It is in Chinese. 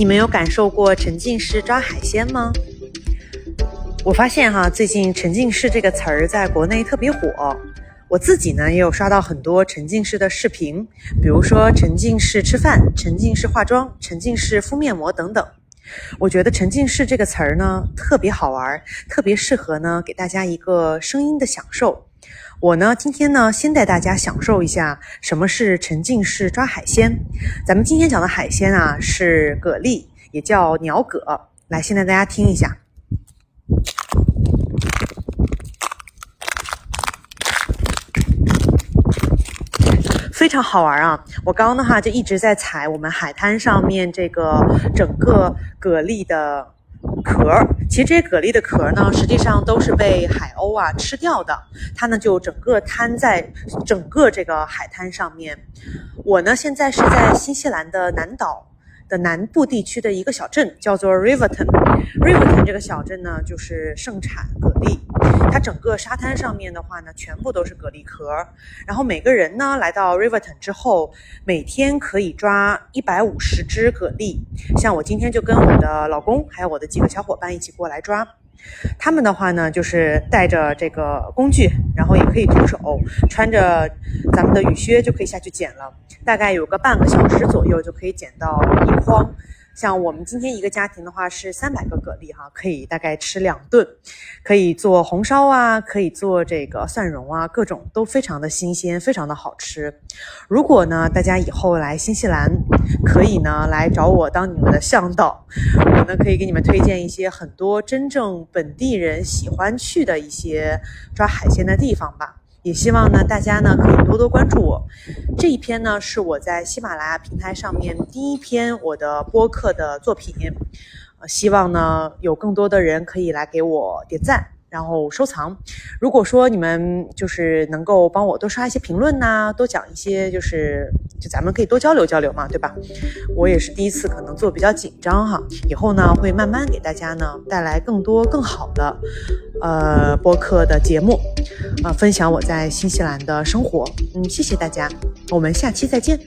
你们有感受过沉浸式抓海鲜吗？我发现哈，最近“沉浸式”这个词儿在国内特别火。我自己呢也有刷到很多沉浸式的视频，比如说沉浸式吃饭、沉浸式化妆、沉浸式敷面膜等等。我觉得“沉浸式”这个词儿呢特别好玩，特别适合呢给大家一个声音的享受。我呢今天呢先带大家享受一下什么是沉浸式抓海鲜。咱们今天讲的海鲜啊是蛤蜊，也叫鸟蛤。来，先带大家听一下。非常好玩啊！我刚刚的话就一直在踩我们海滩上面这个整个蛤蜊的壳。其实这些蛤蜊的壳呢，实际上都是被海鸥啊吃掉的。它呢就整个摊在整个这个海滩上面。我呢现在是在新西兰的南岛。的南部地区的一个小镇叫做 Riverton。Riverton 这个小镇呢，就是盛产蛤。整个沙滩上面的话呢，全部都是蛤蜊壳。然后每个人呢，来到 Riverton 之后，每天可以抓一百五十只蛤蜊。像我今天就跟我的老公还有我的几个小伙伴一起过来抓。他们的话呢，就是带着这个工具，然后也可以徒手，穿着咱们的雨靴就可以下去捡了。大概有个半个小时左右就可以捡到一筐。像我们今天一个家庭的话是三百个蛤蜊哈，可以大概吃两顿，可以做红烧啊，可以做这个蒜蓉啊，各种都非常的新鲜，非常的好吃。如果呢大家以后来新西兰，可以呢来找我当你们的向导，我呢可以给你们推荐一些很多真正本地人喜欢去的一些抓海鲜的地方吧。也希望呢，大家呢可以多多关注我。这一篇呢是我在喜马拉雅平台上面第一篇我的播客的作品，呃，希望呢有更多的人可以来给我点赞。然后收藏。如果说你们就是能够帮我多刷一些评论呐，多讲一些，就是就咱们可以多交流交流嘛，对吧？我也是第一次，可能做比较紧张哈。以后呢，会慢慢给大家呢带来更多更好的呃播客的节目，啊，分享我在新西兰的生活。嗯，谢谢大家，我们下期再见。